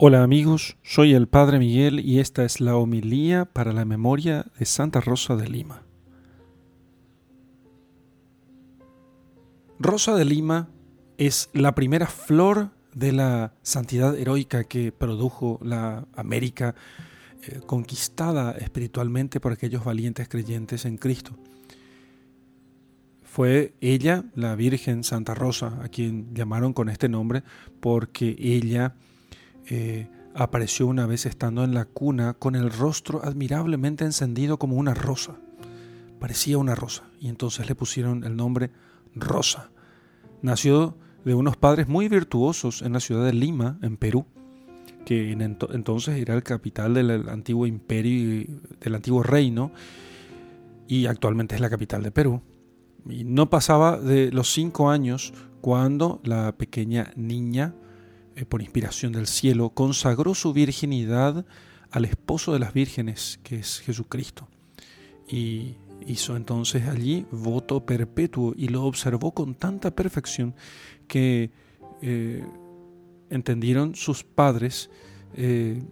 Hola amigos, soy el Padre Miguel y esta es la homilía para la memoria de Santa Rosa de Lima. Rosa de Lima es la primera flor de la santidad heroica que produjo la América eh, conquistada espiritualmente por aquellos valientes creyentes en Cristo. Fue ella, la Virgen Santa Rosa, a quien llamaron con este nombre porque ella eh, apareció una vez estando en la cuna con el rostro admirablemente encendido como una rosa. Parecía una rosa y entonces le pusieron el nombre Rosa. Nació de unos padres muy virtuosos en la ciudad de Lima, en Perú, que en entonces era el capital del antiguo imperio, del antiguo reino, y actualmente es la capital de Perú. No pasaba de los cinco años cuando la pequeña niña por inspiración del cielo, consagró su virginidad al esposo de las vírgenes, que es Jesucristo. Y hizo entonces allí voto perpetuo y lo observó con tanta perfección que eh, entendieron sus padres, eh,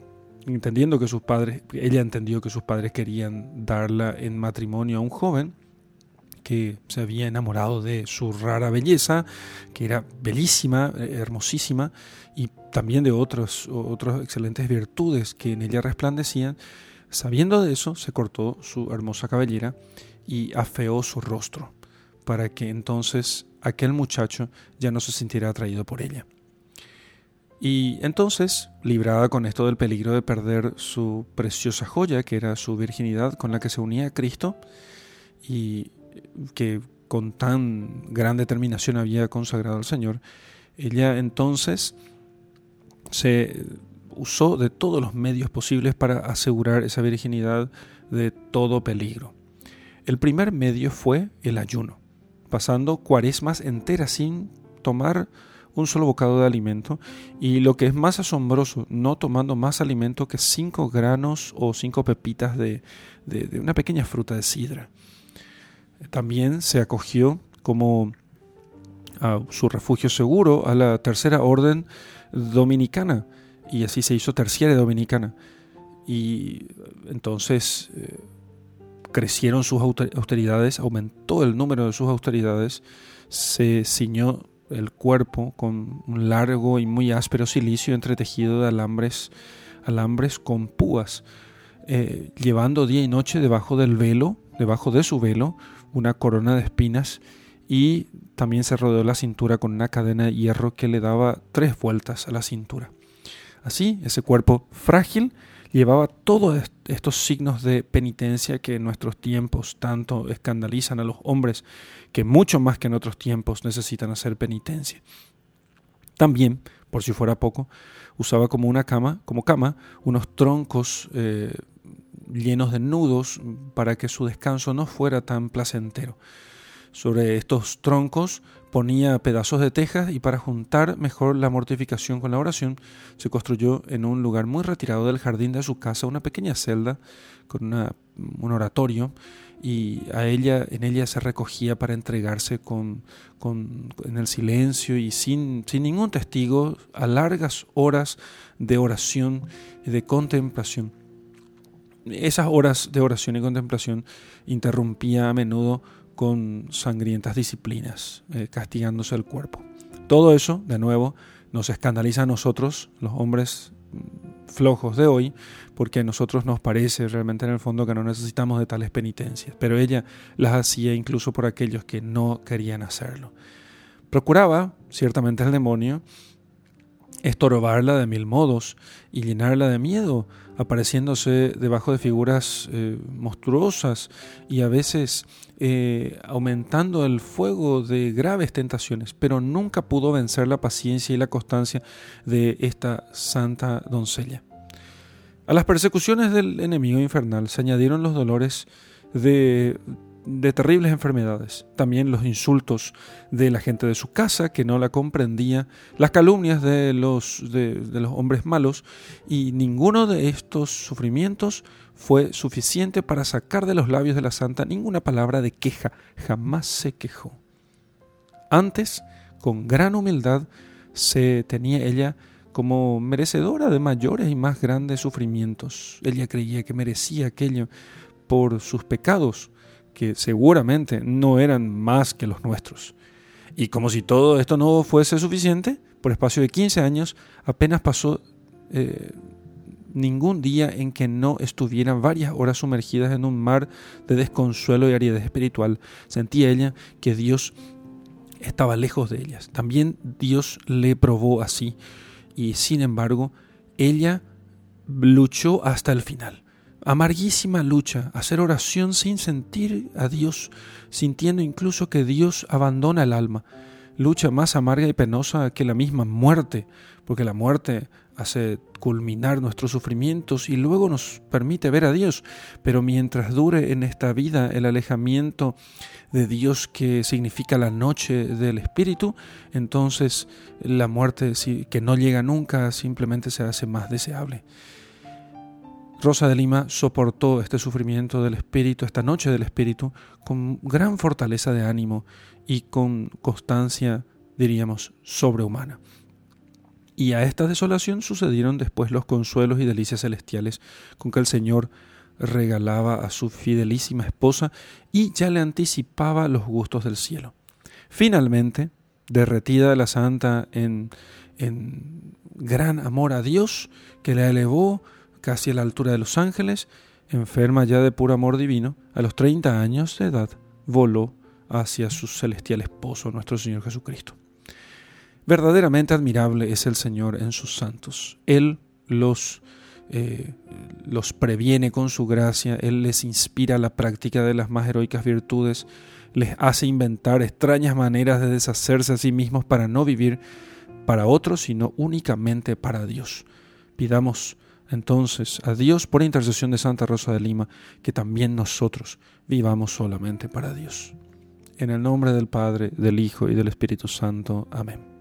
entendiendo que sus padres, ella entendió que sus padres querían darla en matrimonio a un joven, que se había enamorado de su rara belleza, que era bellísima, eh, hermosísima, y también de otras otras excelentes virtudes que en ella resplandecían. Sabiendo de eso, se cortó su hermosa cabellera y afeó su rostro, para que entonces aquel muchacho ya no se sintiera atraído por ella. Y entonces, librada con esto del peligro de perder su preciosa joya, que era su virginidad con la que se unía a Cristo, y que con tan gran determinación había consagrado al Señor, ella entonces se usó de todos los medios posibles para asegurar esa virginidad de todo peligro. El primer medio fue el ayuno, pasando cuaresmas enteras sin tomar un solo bocado de alimento y lo que es más asombroso, no tomando más alimento que cinco granos o cinco pepitas de, de una pequeña fruta de sidra también se acogió como a su refugio seguro a la tercera orden dominicana y así se hizo terciaria dominicana. Y entonces eh, crecieron sus austeridades, aumentó el número de sus austeridades, se ciñó el cuerpo con un largo y muy áspero silicio entretejido de alambres, alambres con púas, eh, llevando día y noche debajo del velo, debajo de su velo, una corona de espinas y también se rodeó la cintura con una cadena de hierro que le daba tres vueltas a la cintura. Así, ese cuerpo frágil llevaba todos estos signos de penitencia que en nuestros tiempos tanto escandalizan a los hombres, que mucho más que en otros tiempos necesitan hacer penitencia. También, por si fuera poco, usaba como una cama, como cama, unos troncos eh, llenos de nudos para que su descanso no fuera tan placentero. Sobre estos troncos ponía pedazos de tejas y para juntar mejor la mortificación con la oración se construyó en un lugar muy retirado del jardín de su casa una pequeña celda con un oratorio y a ella, en ella se recogía para entregarse con, con, en el silencio y sin, sin ningún testigo a largas horas de oración y de contemplación esas horas de oración y contemplación interrumpía a menudo con sangrientas disciplinas, eh, castigándose el cuerpo. Todo eso, de nuevo, nos escandaliza a nosotros, los hombres mm, flojos de hoy, porque a nosotros nos parece realmente en el fondo que no necesitamos de tales penitencias, pero ella las hacía incluso por aquellos que no querían hacerlo. Procuraba, ciertamente el demonio, estorbarla de mil modos y llenarla de miedo, apareciéndose debajo de figuras eh, monstruosas y a veces eh, aumentando el fuego de graves tentaciones, pero nunca pudo vencer la paciencia y la constancia de esta santa doncella. A las persecuciones del enemigo infernal se añadieron los dolores de de terribles enfermedades, también los insultos de la gente de su casa que no la comprendía, las calumnias de los, de, los hombres malos, y ninguno de estos sufrimientos fue suficiente para sacar de los labios de la santa ninguna palabra de queja, jamás se quejó. Antes, con gran humildad, se tenía ella como merecedora de mayores y más grandes sufrimientos. Ella creía que merecía aquello por sus pecados, que seguramente no eran más que los nuestros. Y como si todo esto no fuese suficiente, por espacio de 15 años apenas pasó eh, ningún día en que no estuvieran varias horas sumergidas en un mar de desconsuelo y aridez espiritual. Sentía ella que Dios estaba lejos de ellas. También Dios le probó así. Y sin embargo, ella luchó hasta el final. Amarguísima lucha, hacer oración sin sentir a Dios, sintiendo incluso que Dios abandona el alma. Lucha más amarga y penosa que la misma muerte, porque la muerte hace culminar nuestros sufrimientos y luego nos permite ver a Dios. Pero mientras dure en esta vida el alejamiento de Dios que significa la noche del Espíritu, entonces la muerte que no llega nunca simplemente se hace más deseable. Rosa de Lima soportó este sufrimiento del Espíritu, esta noche del Espíritu, con gran fortaleza de ánimo y con constancia, diríamos, sobrehumana. Y a esta desolación sucedieron después los consuelos y delicias celestiales con que el Señor regalaba a su fidelísima esposa y ya le anticipaba los gustos del cielo. Finalmente, derretida la santa en, en gran amor a Dios, que la elevó casi a la altura de los ángeles, enferma ya de puro amor divino, a los 30 años de edad, voló hacia su celestial esposo, nuestro Señor Jesucristo. Verdaderamente admirable es el Señor en sus santos. Él los, eh, los previene con su gracia, Él les inspira la práctica de las más heroicas virtudes, les hace inventar extrañas maneras de deshacerse a sí mismos para no vivir para otros, sino únicamente para Dios. Pidamos entonces a Dios por intercesión de Santa Rosa de Lima que también nosotros vivamos solamente para Dios. En el nombre del Padre, del Hijo y del Espíritu Santo. Amén.